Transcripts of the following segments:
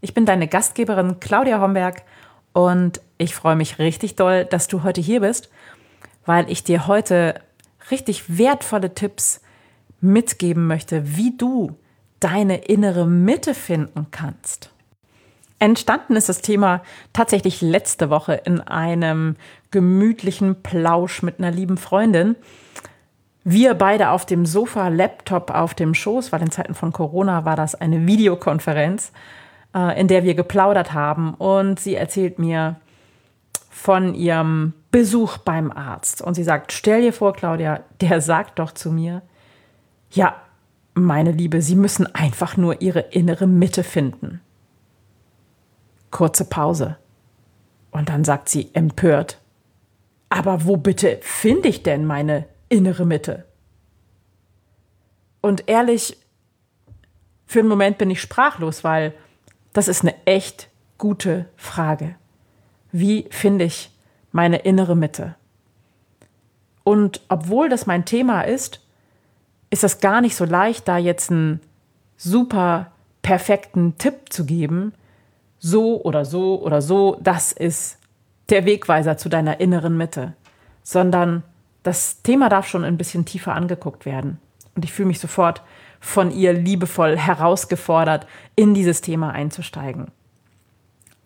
Ich bin deine Gastgeberin Claudia Homberg und ich freue mich richtig doll, dass du heute hier bist, weil ich dir heute richtig wertvolle Tipps mitgeben möchte, wie du deine innere Mitte finden kannst. Entstanden ist das Thema tatsächlich letzte Woche in einem gemütlichen Plausch mit einer lieben Freundin. Wir beide auf dem Sofa, Laptop auf dem Schoß, weil in Zeiten von Corona war das eine Videokonferenz in der wir geplaudert haben. Und sie erzählt mir von ihrem Besuch beim Arzt. Und sie sagt, stell dir vor, Claudia, der sagt doch zu mir, ja, meine Liebe, Sie müssen einfach nur Ihre innere Mitte finden. Kurze Pause. Und dann sagt sie empört, aber wo bitte finde ich denn meine innere Mitte? Und ehrlich, für einen Moment bin ich sprachlos, weil das ist eine echt gute Frage. Wie finde ich meine innere Mitte? Und obwohl das mein Thema ist, ist das gar nicht so leicht, da jetzt einen super perfekten Tipp zu geben. So oder so oder so, das ist der Wegweiser zu deiner inneren Mitte. Sondern das Thema darf schon ein bisschen tiefer angeguckt werden. Und ich fühle mich sofort von ihr liebevoll herausgefordert, in dieses Thema einzusteigen.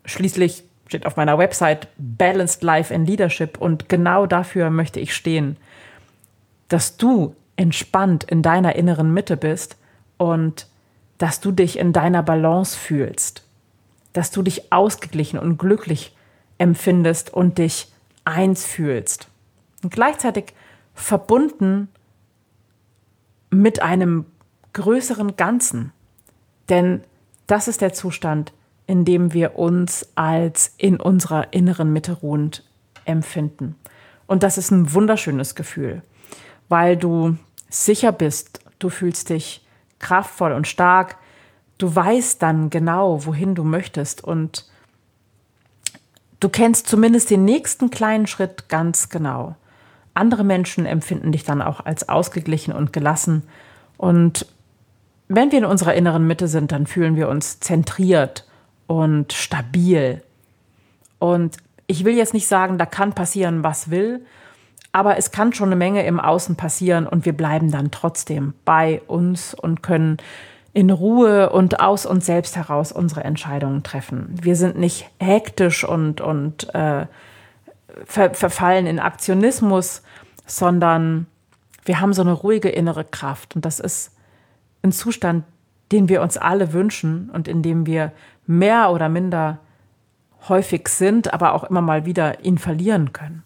Schließlich steht auf meiner Website Balanced Life and Leadership und genau dafür möchte ich stehen, dass du entspannt in deiner inneren Mitte bist und dass du dich in deiner Balance fühlst, dass du dich ausgeglichen und glücklich empfindest und dich eins fühlst. Und gleichzeitig verbunden mit einem größeren Ganzen. Denn das ist der Zustand, in dem wir uns als in unserer inneren Mitte ruhend empfinden. Und das ist ein wunderschönes Gefühl, weil du sicher bist, du fühlst dich kraftvoll und stark, du weißt dann genau, wohin du möchtest und du kennst zumindest den nächsten kleinen Schritt ganz genau. Andere Menschen empfinden dich dann auch als ausgeglichen und gelassen und wenn wir in unserer inneren Mitte sind, dann fühlen wir uns zentriert und stabil. Und ich will jetzt nicht sagen, da kann passieren, was will, aber es kann schon eine Menge im Außen passieren und wir bleiben dann trotzdem bei uns und können in Ruhe und aus uns selbst heraus unsere Entscheidungen treffen. Wir sind nicht hektisch und, und äh, ver verfallen in Aktionismus, sondern wir haben so eine ruhige innere Kraft und das ist ein Zustand, den wir uns alle wünschen und in dem wir mehr oder minder häufig sind, aber auch immer mal wieder ihn verlieren können.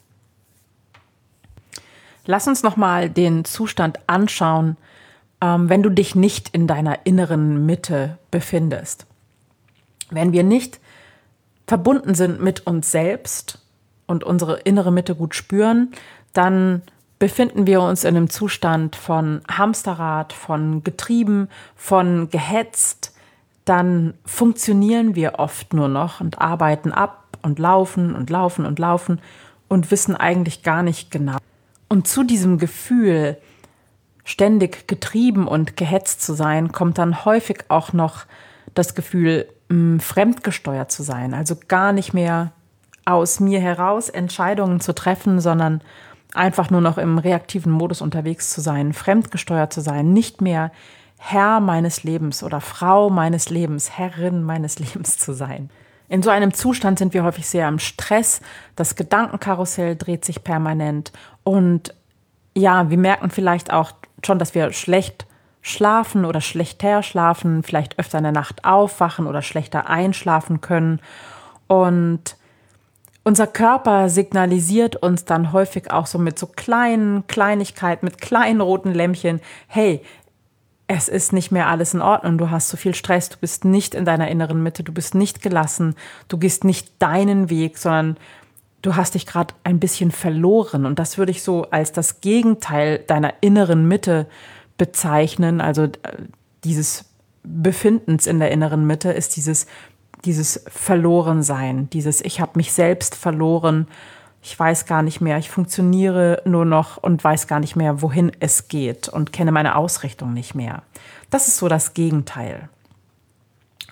Lass uns noch mal den Zustand anschauen, ähm, wenn du dich nicht in deiner inneren Mitte befindest. Wenn wir nicht verbunden sind mit uns selbst und unsere innere Mitte gut spüren, dann befinden wir uns in einem Zustand von Hamsterrad, von getrieben, von gehetzt, dann funktionieren wir oft nur noch und arbeiten ab und laufen und laufen und laufen und wissen eigentlich gar nicht genau. Und zu diesem Gefühl, ständig getrieben und gehetzt zu sein, kommt dann häufig auch noch das Gefühl, mh, fremdgesteuert zu sein, also gar nicht mehr aus mir heraus Entscheidungen zu treffen, sondern einfach nur noch im reaktiven Modus unterwegs zu sein, fremdgesteuert zu sein, nicht mehr Herr meines Lebens oder Frau meines Lebens, Herrin meines Lebens zu sein. In so einem Zustand sind wir häufig sehr im Stress, das Gedankenkarussell dreht sich permanent. Und ja, wir merken vielleicht auch schon, dass wir schlecht schlafen oder schlechter schlafen, vielleicht öfter in der Nacht aufwachen oder schlechter einschlafen können. Und unser Körper signalisiert uns dann häufig auch so mit so kleinen Kleinigkeiten, mit kleinen roten Lämpchen, hey, es ist nicht mehr alles in Ordnung, du hast zu so viel Stress, du bist nicht in deiner inneren Mitte, du bist nicht gelassen, du gehst nicht deinen Weg, sondern du hast dich gerade ein bisschen verloren. Und das würde ich so als das Gegenteil deiner inneren Mitte bezeichnen. Also äh, dieses Befindens in der inneren Mitte ist dieses, dieses Verlorensein, dieses Ich habe mich selbst verloren ich weiß gar nicht mehr, ich funktioniere nur noch und weiß gar nicht mehr, wohin es geht und kenne meine Ausrichtung nicht mehr. Das ist so das Gegenteil.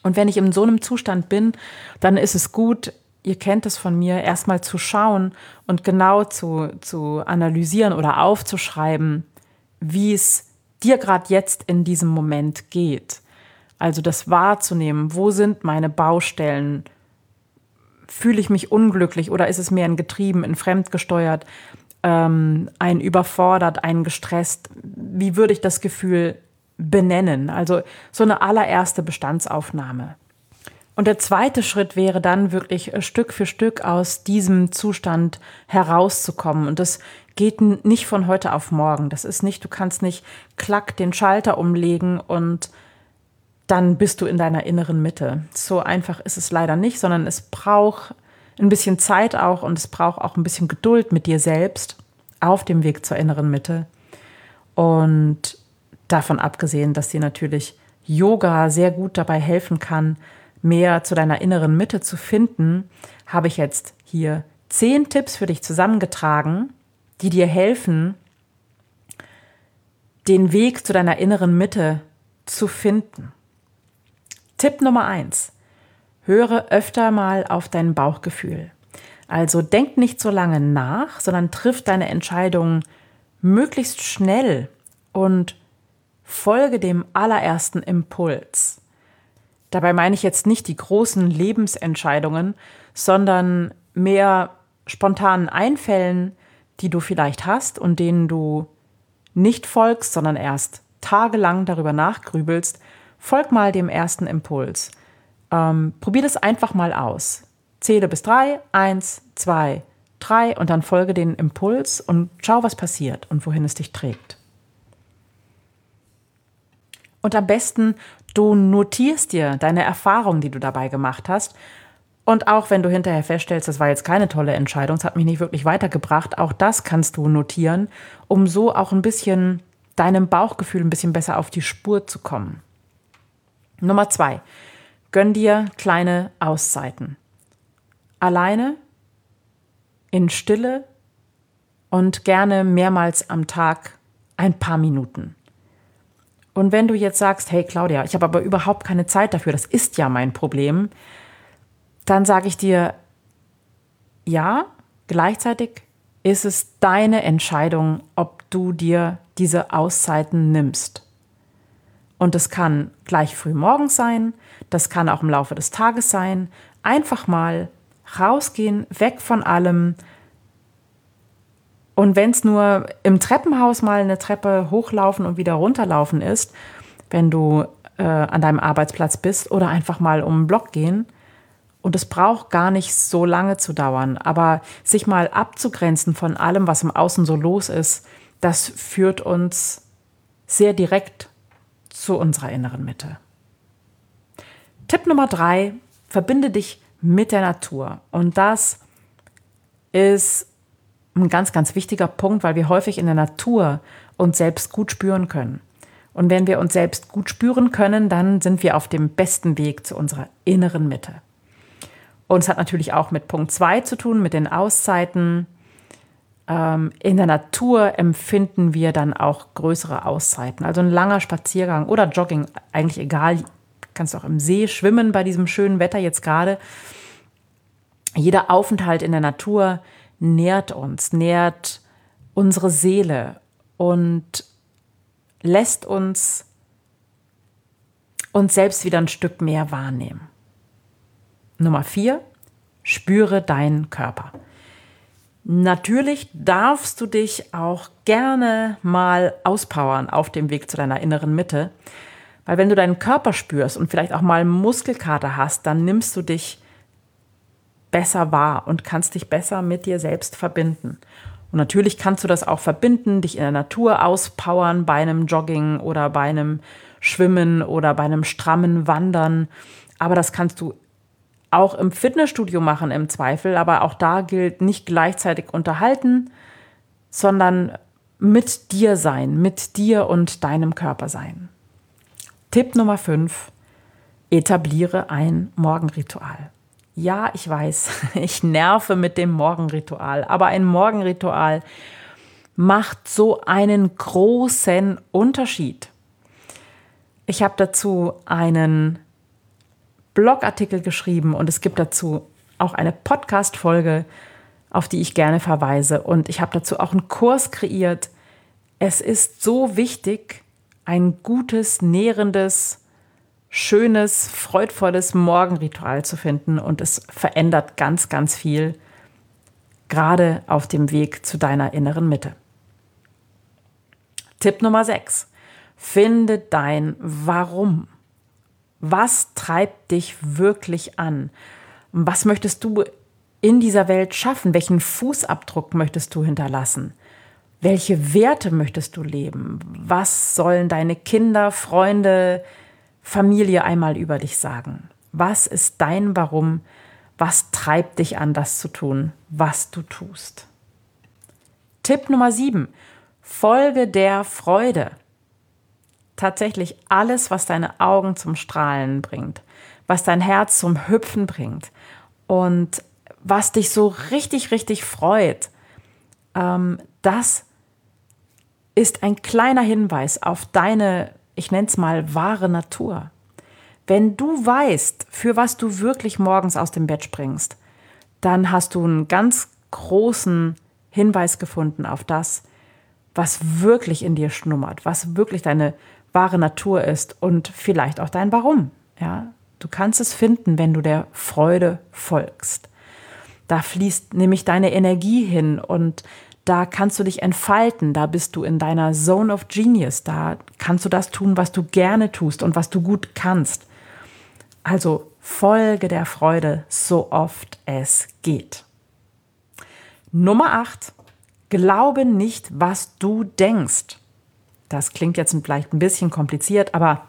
Und wenn ich in so einem Zustand bin, dann ist es gut, ihr kennt es von mir, erstmal zu schauen und genau zu, zu analysieren oder aufzuschreiben, wie es dir gerade jetzt in diesem Moment geht. Also das wahrzunehmen, wo sind meine Baustellen, fühle ich mich unglücklich oder ist es mehr ein Getrieben, ein Fremdgesteuert, ähm, ein überfordert, ein gestresst? Wie würde ich das Gefühl benennen? Also so eine allererste Bestandsaufnahme. Und der zweite Schritt wäre dann wirklich äh, Stück für Stück aus diesem Zustand herauszukommen. Und das geht nicht von heute auf morgen. Das ist nicht, du kannst nicht klack den Schalter umlegen und dann bist du in deiner inneren Mitte. So einfach ist es leider nicht, sondern es braucht ein bisschen Zeit auch und es braucht auch ein bisschen Geduld mit dir selbst auf dem Weg zur inneren Mitte. Und davon abgesehen, dass dir natürlich Yoga sehr gut dabei helfen kann, mehr zu deiner inneren Mitte zu finden, habe ich jetzt hier zehn Tipps für dich zusammengetragen, die dir helfen, den Weg zu deiner inneren Mitte zu finden. Tipp Nummer eins. Höre öfter mal auf dein Bauchgefühl. Also denk nicht so lange nach, sondern triff deine Entscheidung möglichst schnell und folge dem allerersten Impuls. Dabei meine ich jetzt nicht die großen Lebensentscheidungen, sondern mehr spontanen Einfällen, die du vielleicht hast und denen du nicht folgst, sondern erst tagelang darüber nachgrübelst Folg mal dem ersten Impuls. Ähm, probier das einfach mal aus. Zähle bis drei, eins, zwei, drei und dann folge den Impuls und schau, was passiert und wohin es dich trägt. Und am besten, du notierst dir deine Erfahrungen, die du dabei gemacht hast. Und auch wenn du hinterher feststellst, das war jetzt keine tolle Entscheidung, es hat mich nicht wirklich weitergebracht, auch das kannst du notieren, um so auch ein bisschen deinem Bauchgefühl ein bisschen besser auf die Spur zu kommen. Nummer zwei, gönn dir kleine Auszeiten. Alleine, in Stille und gerne mehrmals am Tag ein paar Minuten. Und wenn du jetzt sagst, hey Claudia, ich habe aber überhaupt keine Zeit dafür, das ist ja mein Problem, dann sage ich dir, ja, gleichzeitig ist es deine Entscheidung, ob du dir diese Auszeiten nimmst. Und das kann gleich früh morgens sein, das kann auch im Laufe des Tages sein. Einfach mal rausgehen, weg von allem. Und wenn es nur im Treppenhaus mal eine Treppe hochlaufen und wieder runterlaufen ist, wenn du äh, an deinem Arbeitsplatz bist oder einfach mal um den Block gehen. Und es braucht gar nicht so lange zu dauern, aber sich mal abzugrenzen von allem, was im Außen so los ist, das führt uns sehr direkt zu unserer inneren Mitte. Tipp Nummer drei, verbinde dich mit der Natur. Und das ist ein ganz, ganz wichtiger Punkt, weil wir häufig in der Natur uns selbst gut spüren können. Und wenn wir uns selbst gut spüren können, dann sind wir auf dem besten Weg zu unserer inneren Mitte. Und es hat natürlich auch mit Punkt zwei zu tun, mit den Auszeiten, ähm, in der Natur empfinden wir dann auch größere Auszeiten. Also ein langer Spaziergang oder Jogging, eigentlich egal. Kannst auch im See schwimmen bei diesem schönen Wetter jetzt gerade. Jeder Aufenthalt in der Natur nährt uns, nährt unsere Seele und lässt uns uns selbst wieder ein Stück mehr wahrnehmen. Nummer vier, spüre deinen Körper. Natürlich darfst du dich auch gerne mal auspowern auf dem Weg zu deiner inneren Mitte. Weil wenn du deinen Körper spürst und vielleicht auch mal Muskelkater hast, dann nimmst du dich besser wahr und kannst dich besser mit dir selbst verbinden. Und natürlich kannst du das auch verbinden, dich in der Natur auspowern bei einem Jogging oder bei einem Schwimmen oder bei einem strammen Wandern. Aber das kannst du auch im Fitnessstudio machen im Zweifel. Aber auch da gilt nicht gleichzeitig unterhalten, sondern mit dir sein, mit dir und deinem Körper sein. Tipp Nummer 5. Etabliere ein Morgenritual. Ja, ich weiß, ich nerve mit dem Morgenritual, aber ein Morgenritual macht so einen großen Unterschied. Ich habe dazu einen Blogartikel geschrieben und es gibt dazu auch eine Podcast-Folge, auf die ich gerne verweise. Und ich habe dazu auch einen Kurs kreiert. Es ist so wichtig, ein gutes, nährendes, schönes, freudvolles Morgenritual zu finden. Und es verändert ganz, ganz viel, gerade auf dem Weg zu deiner inneren Mitte. Tipp Nummer 6. Finde dein Warum. Was treibt dich wirklich an? Was möchtest du in dieser Welt schaffen? Welchen Fußabdruck möchtest du hinterlassen? Welche Werte möchtest du leben? Was sollen deine Kinder, Freunde, Familie einmal über dich sagen? Was ist dein Warum? Was treibt dich an, das zu tun, was du tust? Tipp Nummer 7. Folge der Freude. Tatsächlich alles, was deine Augen zum Strahlen bringt, was dein Herz zum Hüpfen bringt und was dich so richtig, richtig freut, ähm, das ist ein kleiner Hinweis auf deine, ich nenne es mal, wahre Natur. Wenn du weißt, für was du wirklich morgens aus dem Bett springst, dann hast du einen ganz großen Hinweis gefunden auf das, was wirklich in dir schlummert, was wirklich deine wahre Natur ist und vielleicht auch dein Warum. Ja, du kannst es finden, wenn du der Freude folgst. Da fließt nämlich deine Energie hin und da kannst du dich entfalten, da bist du in deiner Zone of Genius, da kannst du das tun, was du gerne tust und was du gut kannst. Also folge der Freude so oft es geht. Nummer 8. Glaube nicht, was du denkst. Das klingt jetzt vielleicht ein bisschen kompliziert, aber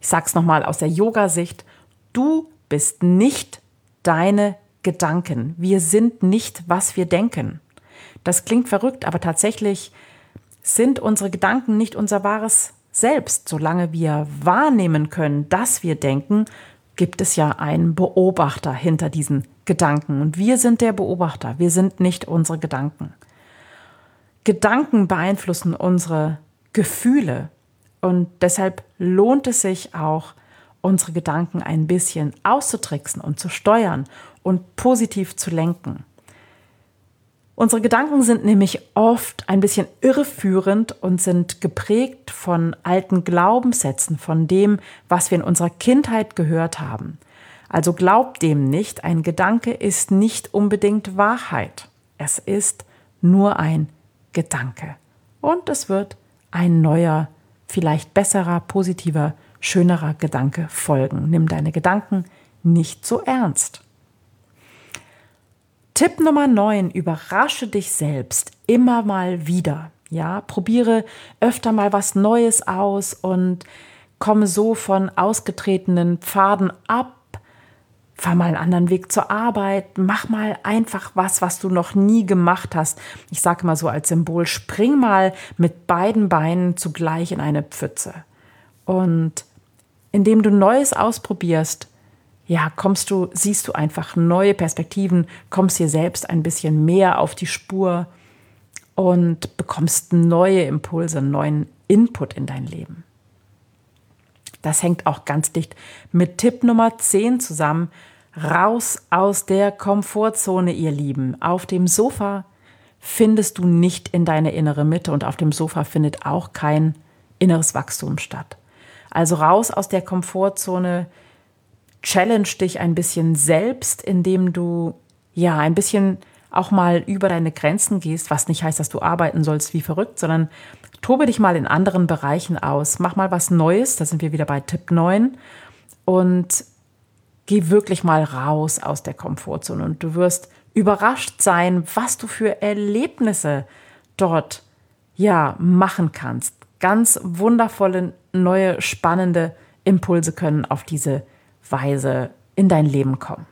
ich sage es nochmal aus der Yoga-Sicht. Du bist nicht deine Gedanken. Wir sind nicht, was wir denken. Das klingt verrückt, aber tatsächlich sind unsere Gedanken nicht unser wahres Selbst. Solange wir wahrnehmen können, dass wir denken, gibt es ja einen Beobachter hinter diesen Gedanken. Und wir sind der Beobachter, wir sind nicht unsere Gedanken. Gedanken beeinflussen unsere Gefühle und deshalb lohnt es sich auch, unsere Gedanken ein bisschen auszutricksen und zu steuern und positiv zu lenken. Unsere Gedanken sind nämlich oft ein bisschen irreführend und sind geprägt von alten Glaubenssätzen, von dem, was wir in unserer Kindheit gehört haben. Also glaubt dem nicht, ein Gedanke ist nicht unbedingt Wahrheit. Es ist nur ein Gedanke. Und es wird ein neuer, vielleicht besserer, positiver, schönerer Gedanke folgen. Nimm deine Gedanken nicht so ernst. Tipp Nummer 9, überrasche dich selbst immer mal wieder. Ja, probiere öfter mal was Neues aus und komme so von ausgetretenen Pfaden ab. Fahr mal einen anderen Weg zur Arbeit, mach mal einfach was, was du noch nie gemacht hast. Ich sage mal so als Symbol, spring mal mit beiden Beinen zugleich in eine Pfütze. Und indem du Neues ausprobierst, ja, kommst du, siehst du einfach neue Perspektiven, kommst dir selbst ein bisschen mehr auf die Spur und bekommst neue Impulse, neuen Input in dein Leben. Das hängt auch ganz dicht mit Tipp Nummer 10 zusammen. Raus aus der Komfortzone, ihr Lieben. Auf dem Sofa findest du nicht in deine innere Mitte und auf dem Sofa findet auch kein inneres Wachstum statt. Also raus aus der Komfortzone, challenge dich ein bisschen selbst, indem du ja ein bisschen auch mal über deine Grenzen gehst, was nicht heißt, dass du arbeiten sollst wie verrückt, sondern tobe dich mal in anderen Bereichen aus. Mach mal was Neues, da sind wir wieder bei Tipp 9 und geh wirklich mal raus aus der Komfortzone und du wirst überrascht sein, was du für Erlebnisse dort ja machen kannst. Ganz wundervolle, neue, spannende Impulse können auf diese Weise in dein Leben kommen.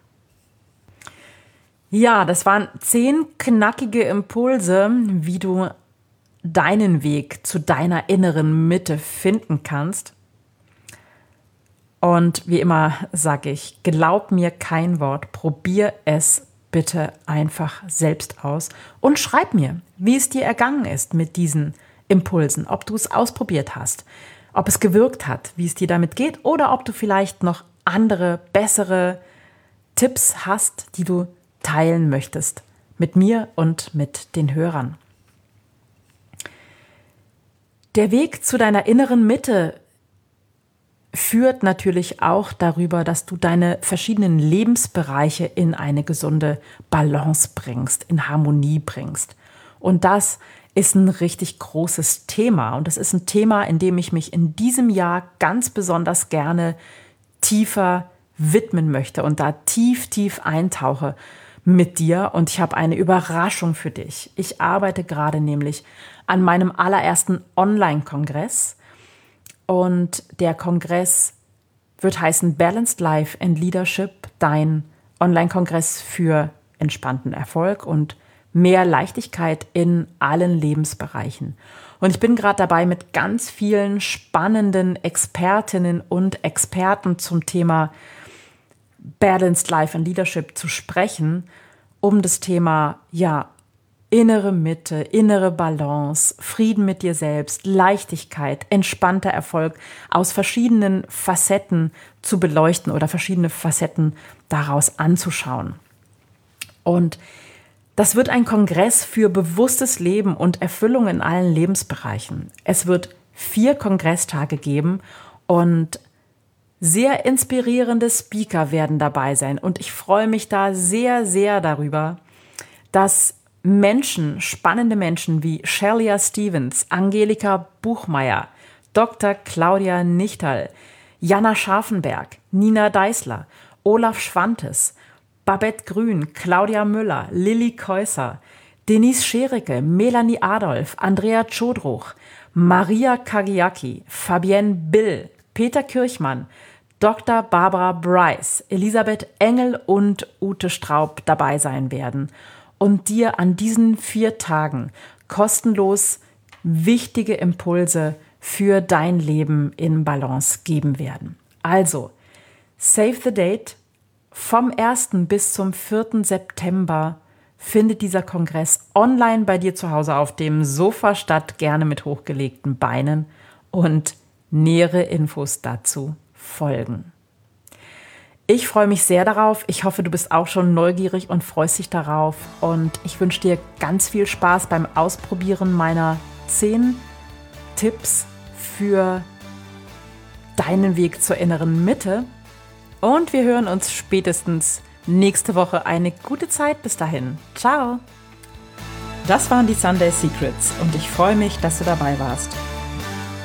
Ja, das waren zehn knackige Impulse, wie du deinen Weg zu deiner inneren Mitte finden kannst. Und wie immer sage ich, glaub mir kein Wort, probier es bitte einfach selbst aus und schreib mir, wie es dir ergangen ist mit diesen Impulsen, ob du es ausprobiert hast, ob es gewirkt hat, wie es dir damit geht oder ob du vielleicht noch andere, bessere Tipps hast, die du teilen möchtest mit mir und mit den Hörern. Der Weg zu deiner inneren Mitte führt natürlich auch darüber, dass du deine verschiedenen Lebensbereiche in eine gesunde Balance bringst, in Harmonie bringst. Und das ist ein richtig großes Thema. Und das ist ein Thema, in dem ich mich in diesem Jahr ganz besonders gerne tiefer widmen möchte und da tief, tief eintauche mit dir. Und ich habe eine Überraschung für dich. Ich arbeite gerade nämlich an meinem allerersten Online-Kongress und der Kongress wird heißen Balanced Life and Leadership, dein Online-Kongress für entspannten Erfolg und mehr Leichtigkeit in allen Lebensbereichen. Und ich bin gerade dabei, mit ganz vielen spannenden Expertinnen und Experten zum Thema Balanced Life and Leadership zu sprechen, um das Thema ja innere Mitte, innere Balance, Frieden mit dir selbst, Leichtigkeit, entspannter Erfolg aus verschiedenen Facetten zu beleuchten oder verschiedene Facetten daraus anzuschauen. Und das wird ein Kongress für bewusstes Leben und Erfüllung in allen Lebensbereichen. Es wird vier Kongresstage geben und sehr inspirierende Speaker werden dabei sein. Und ich freue mich da sehr, sehr darüber, dass Menschen, spannende Menschen wie Shelia Stevens, Angelika Buchmeier, Dr. Claudia Nichtal, Jana Scharfenberg, Nina Deißler, Olaf Schwantes, Babette Grün, Claudia Müller, Lilly Käuser, Denise Schericke, Melanie Adolf, Andrea Chodruch, Maria Kagiaki, Fabienne Bill, Peter Kirchmann, Dr. Barbara Bryce, Elisabeth Engel und Ute Straub dabei sein werden und dir an diesen vier Tagen kostenlos wichtige Impulse für dein Leben in Balance geben werden. Also, save the date. Vom 1. bis zum 4. September findet dieser Kongress online bei dir zu Hause auf dem Sofa statt, gerne mit hochgelegten Beinen und nähere Infos dazu folgen. Ich freue mich sehr darauf. Ich hoffe, du bist auch schon neugierig und freust dich darauf. Und ich wünsche dir ganz viel Spaß beim Ausprobieren meiner zehn Tipps für deinen Weg zur inneren Mitte. Und wir hören uns spätestens nächste Woche. Eine gute Zeit bis dahin. Ciao. Das waren die Sunday Secrets und ich freue mich, dass du dabei warst.